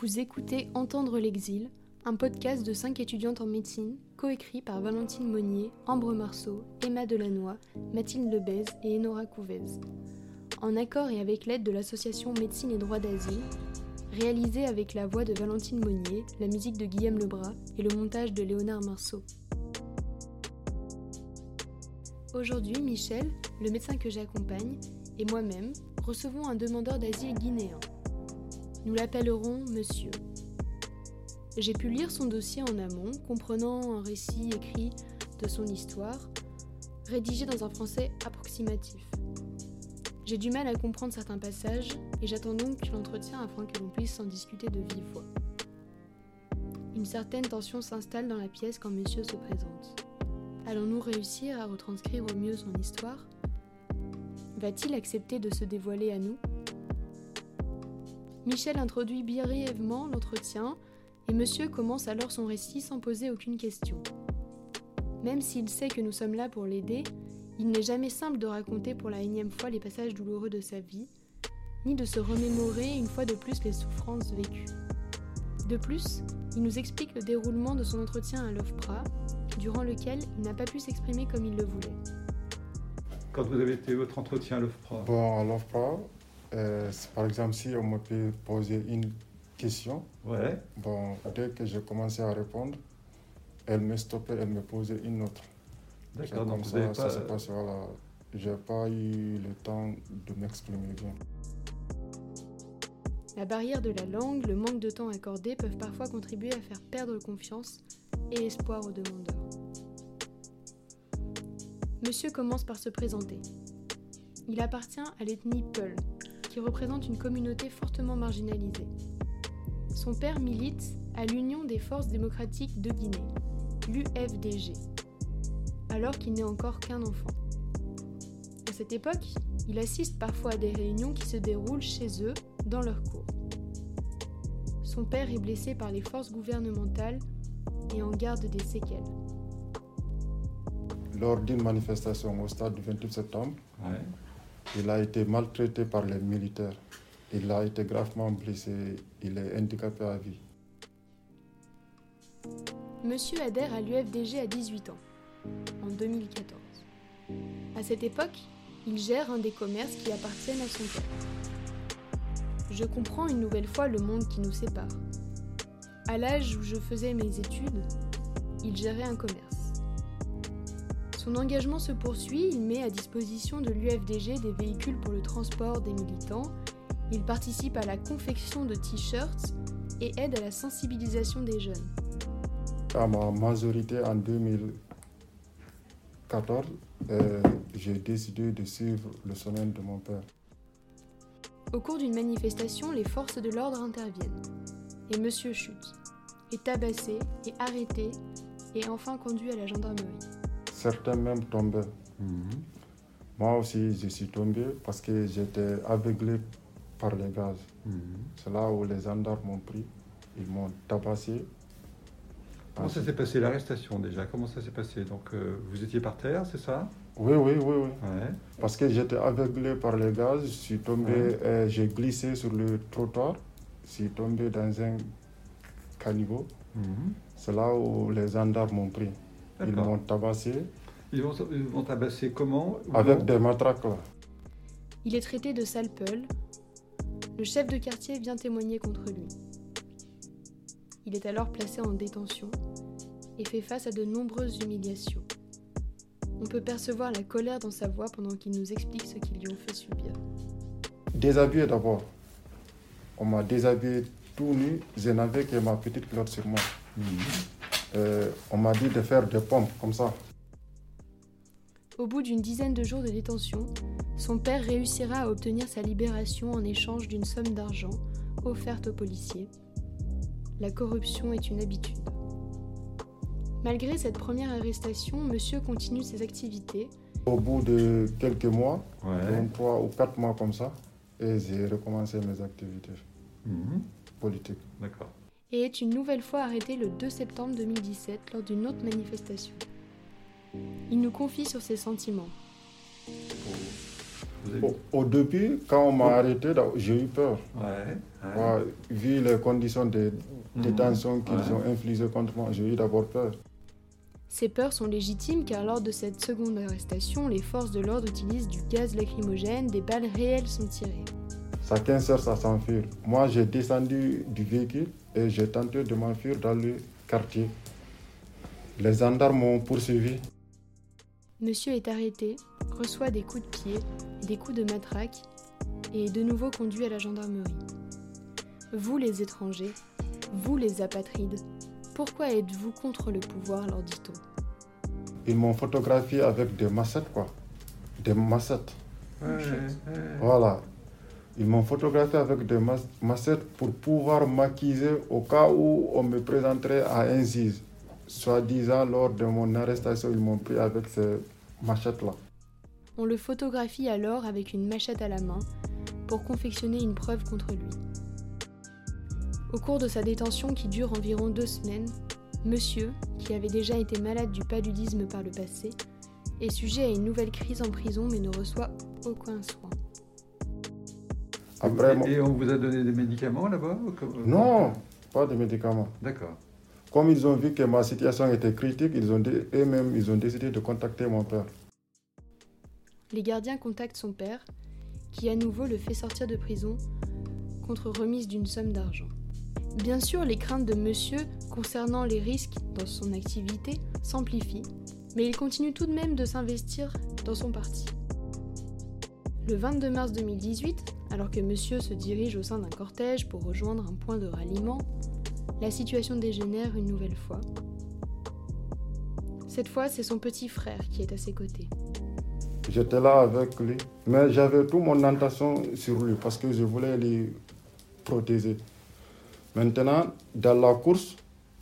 Vous écoutez Entendre l'exil, un podcast de cinq étudiantes en médecine, coécrit par Valentine Monnier, Ambre Marceau, Emma Delannoy, Mathilde Lebez et Enora Couvez. En accord et avec l'aide de l'association Médecine et Droit d'Asile, réalisé avec la voix de Valentine Monnier, la musique de Guillaume Lebras et le montage de Léonard Marceau. Aujourd'hui, Michel, le médecin que j'accompagne, et moi-même recevons un demandeur d'asile guinéen. Nous l'appellerons Monsieur. J'ai pu lire son dossier en amont, comprenant un récit écrit de son histoire, rédigé dans un français approximatif. J'ai du mal à comprendre certains passages et j'attends donc l'entretien afin que l'on puisse en discuter de vive voix. Une certaine tension s'installe dans la pièce quand monsieur se présente. Allons-nous réussir à retranscrire au mieux son histoire? Va-t-il accepter de se dévoiler à nous? Michel introduit brièvement l'entretien et monsieur commence alors son récit sans poser aucune question. Même s'il sait que nous sommes là pour l'aider, il n'est jamais simple de raconter pour la énième fois les passages douloureux de sa vie, ni de se remémorer une fois de plus les souffrances vécues. De plus, il nous explique le déroulement de son entretien à l'OFPRA, durant lequel il n'a pas pu s'exprimer comme il le voulait. Quand vous avez fait votre entretien à l'OFPRA? Bon, à l'OFPRA, euh, par exemple, si on me peut poser une question, Ouais. bon, dès que j'ai commencé à répondre, elle me stoppait, elle me posait une autre. D'accord, donc comme vous ça, ça pas. s'est passé, voilà. J'ai pas eu le temps de m'exprimer bien. La barrière de la langue, le manque de temps accordé peuvent parfois contribuer à faire perdre confiance et espoir aux demandeurs. Monsieur commence par se présenter. Il appartient à l'ethnie Peul, qui représente une communauté fortement marginalisée. Son père milite à l'Union des forces démocratiques de Guinée, l'UFDG, alors qu'il n'est encore qu'un enfant. À cette époque, il assiste parfois à des réunions qui se déroulent chez eux, dans leur cours. Son père est blessé par les forces gouvernementales et en garde des séquelles. Lors d'une manifestation au stade du 28 septembre, Ouais. Il a été maltraité par les militaires. Il a été gravement blessé. Il est handicapé à vie. Monsieur adhère à l'UFDG à 18 ans, en 2014. À cette époque, il gère un des commerces qui appartiennent à son père. Je comprends une nouvelle fois le monde qui nous sépare. À l'âge où je faisais mes études, il gérait un commerce. Son engagement se poursuit, il met à disposition de l'UFDG des véhicules pour le transport des militants, il participe à la confection de t-shirts et aide à la sensibilisation des jeunes. À ma majorité en 2014, euh, j'ai décidé de suivre le semaine de mon père. Au cours d'une manifestation, les forces de l'ordre interviennent. Et monsieur chute, est tabassé, est arrêté et enfin conduit à la gendarmerie. Certains même tombaient. Mhm. Moi aussi, je suis tombé parce que j'étais aveuglé par les gaz. Mhm. C'est là où les gendarmes m'ont pris. Ils m'ont tabassé. Comment ça s'est passé l'arrestation déjà? Comment ça s'est passé? Donc euh, vous étiez par terre, c'est ça? Oui, oui, oui, oui. Ouais. Parce que j'étais aveuglé par les gaz, je suis tombé, Ouais. euh, j'ai glissé sur le trottoir, je suis tombé dans un caniveau. Mhm. C'est là où les gendarmes m'ont pris. Ils m'ont tabassé Ils vont, ils vont tabasser comment avec des matraques là. Il est traité de sale peul. Le chef de quartier vient témoigner contre lui. Il est alors placé en détention et fait face à de nombreuses humiliations. On peut percevoir la colère dans sa voix pendant qu'il nous explique ce qu'ils lui ont fait subir. Déshabillé d'abord. On m'a déshabillé tout nu, je n'avais que ma petite culotte sur moi. Mhm. Euh, on m'a dit de faire des pompes comme ça. Au bout d'une dizaine de jours de détention, son père réussira à obtenir sa libération en échange d'une somme d'argent offerte aux policiers. La corruption est une habitude. Malgré cette première arrestation, monsieur continue ses activités Au bout de quelques mois, Ouais. donc trois ou quatre mois comme ça, et j'ai recommencé mes activités Mhm. politiques. D'accord. Et est une nouvelle fois arrêté le 2 septembre 2017 lors d'une autre manifestation. Il nous confie sur ses sentiments. au, début, quand on m'a arrêté, j'ai eu peur. Ouais, vu les conditions de mhm. détention qu'ils ont infligées contre moi, j'ai eu d'abord peur. Ces peurs sont légitimes car lors de cette seconde arrestation, les forces de l'ordre utilisent du gaz lacrymogène, des balles réelles sont tirées. Chacun cherche à s'enfuir. Moi, j'ai descendu du véhicule et j'ai tenté de m'enfuir dans le quartier. Les gendarmes m'ont poursuivi. Monsieur est arrêté, reçoit des coups de pied, des coups de matraque et est de nouveau conduit à la gendarmerie. Vous les étrangers, vous les apatrides, pourquoi êtes-vous contre le pouvoir, leur dit-on? Ils m'ont photographié avec des massettes, quoi. Des massettes. Voilà. Ils m'ont photographié avec des massettes pour pouvoir m'acquiser au cas où on me présenterait à un. Soi-disant, lors de mon arrestation, ils m'ont pris avec ces machettes-là. On le photographie alors avec une machette à la main pour confectionner une preuve contre lui. Au cours de sa détention qui dure environ deux semaines, Monsieur, qui avait déjà été malade du paludisme par le passé, est sujet à une nouvelle crise en prison mais ne reçoit aucun soin. Et on vous a donné des médicaments là-bas Non, pas de médicaments. D'accord. Comme ils ont vu que ma situation était critique, ils ont eux-mêmes ils ont décidé de contacter mon père. Les gardiens contactent son père, qui à nouveau le fait sortir de prison contre remise d'une somme d'argent. Bien sûr, les craintes de monsieur concernant les risques dans son activité s'amplifient, mais il continue tout de même de s'investir dans son parti. Le 22 mars 2018, alors que monsieur se dirige au sein d'un cortège pour rejoindre un point de ralliement, la situation dégénère une nouvelle fois. Cette fois, c'est son petit frère qui est à ses côtés. J'étais là avec lui, mais j'avais tout mon intention sur lui parce que je voulais lui protéger. Maintenant, dans la course,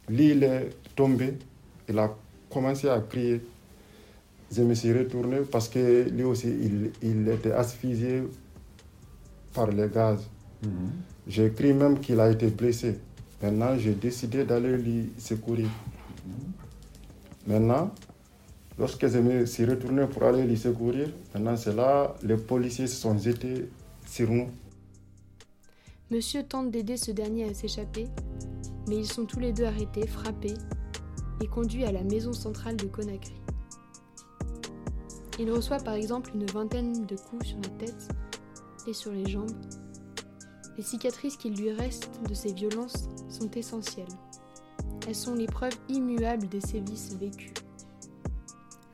lui, il est tombé. Il a commencé à crier. Je me suis retourné parce que lui aussi, il, était asphyxié par les gaz. Mhm. J'ai cru même qu'il a été blessé. Maintenant, j'ai décidé d'aller lui secourir. Mhm. Maintenant, lorsque je me suis retourné pour aller lui secourir, maintenant c'est là, les policiers se sont jetés sur nous. Monsieur tente d'aider ce dernier à s'échapper, mais ils sont tous les deux arrêtés, frappés et conduits à la maison centrale de Conakry. Il reçoit par exemple une vingtaine de coups sur la tête sur les jambes. Les cicatrices qu'il lui reste de ces violences sont essentielles. Elles sont les preuves immuables des sévices vécus.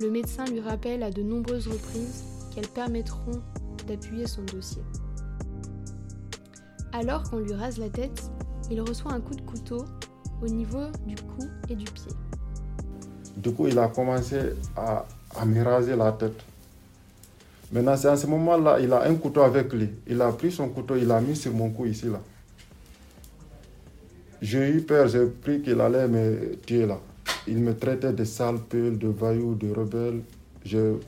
Le médecin lui rappelle à de nombreuses reprises qu'elles permettront d'appuyer son dossier. Alors qu'on lui rase la tête, il reçoit un coup de couteau au niveau du cou et du pied. Du coup, il a commencé à, me raser la tête. Maintenant, c'est à ce moment-là, il a un couteau avec lui. Il a pris son couteau, il l'a mis sur mon cou ici, là. J'ai eu peur, j'ai pris qu'il allait me tuer là. Il me traitait de salpeux, de voyous, de rebelle. Je ne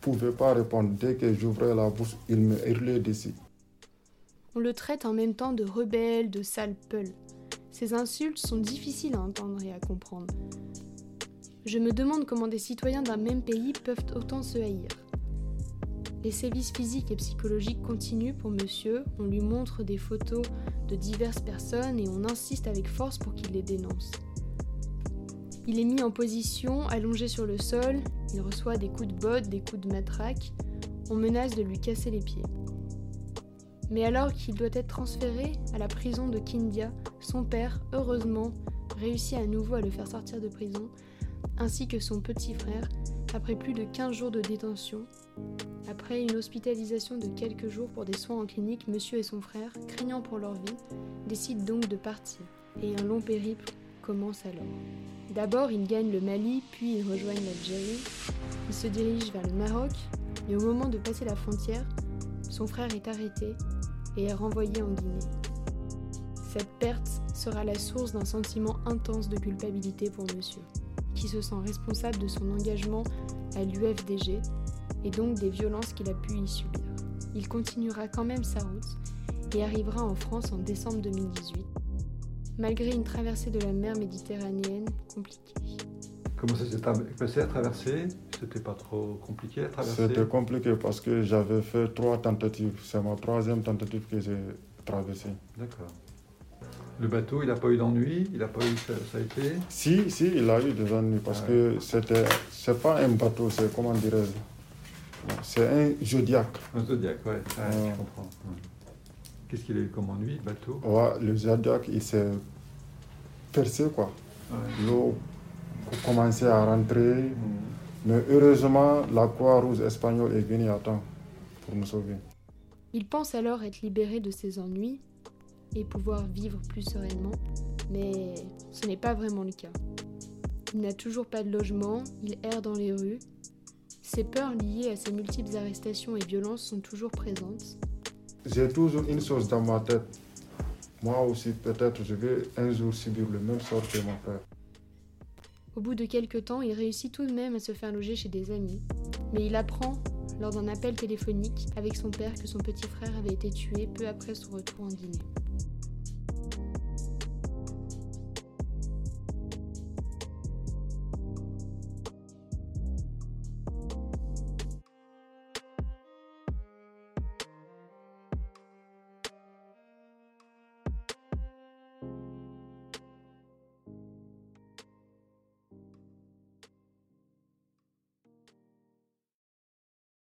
pouvais pas répondre. Dès que j'ouvrais la bouche, il me hurlait dessus. On le traite en même temps de rebelle, de sale peul. Ces insultes sont difficiles à entendre et à comprendre. Je me demande comment des citoyens d'un même pays peuvent autant se haïr. Les sévices physiques et psychologiques continuent pour monsieur, on lui montre des photos de diverses personnes et on insiste avec force pour qu'il les dénonce. Il est mis en position, allongé sur le sol, il reçoit des coups de botte, des coups de matraque, on menace de lui casser les pieds. Mais alors qu'il doit être transféré à la prison de Kindia, son père, heureusement, réussit à nouveau à le faire sortir de prison, ainsi que son petit frère, après plus de 15 jours de détention. Après une hospitalisation de quelques jours pour des soins en clinique, monsieur et son frère, craignant pour leur vie, décident donc de partir, et un long périple commence alors. D'abord, ils gagnent le Mali, puis ils rejoignent l'Algérie. Ils se dirigent vers le Maroc, et au moment de passer la frontière, son frère est arrêté et est renvoyé en Guinée. Cette perte sera la source d'un sentiment intense de culpabilité pour monsieur, qui se sent responsable de son engagement à l'UFDG et donc des violences qu'il a pu y subir. Il continuera quand même sa route et arrivera en France en décembre 2018, malgré une traversée de la mer Méditerranéenne compliquée. Comment ça s'est passé à traverser? C'était pas trop compliqué à traverser? C'était compliqué parce que j'avais fait trois tentatives. C'est ma troisième tentative que j'ai traversée. D'accord. Le bateau, il n'a pas eu d'ennui? Il a pas eu, ça, ça, a été? Si, si, il a eu des ennuis parce Ah que c'était, c'est pas un bateau, c'est comment dirais-je C'est un zodiac. Un Zodiac, ouais, ouais, Ouais. je comprends. ouais. Qu'est-ce qu'il a eu comme ennui, le bateau? Ouais, le zodiac, il s'est percé quoi. Ouais. L'eau commençait à rentrer. Mm. Mais heureusement, la Croix-Rouge espagnole est venue à temps pour nous sauver. Il pense alors être libéré de ses ennuis et pouvoir vivre plus sereinement, mais ce n'est pas vraiment le cas. Il n'a toujours pas de logement, il erre dans les rues. Ses peurs liées à ses multiples arrestations et violences sont toujours présentes. J'ai toujours une chose dans ma tête. Moi aussi, peut-être, je vais un jour subir le même sort que mon frère. Au bout de quelques temps, il réussit tout de même à se faire loger chez des amis, mais il apprend, lors d'un appel téléphonique avec son père, que son petit frère avait été tué peu après son retour en Guinée.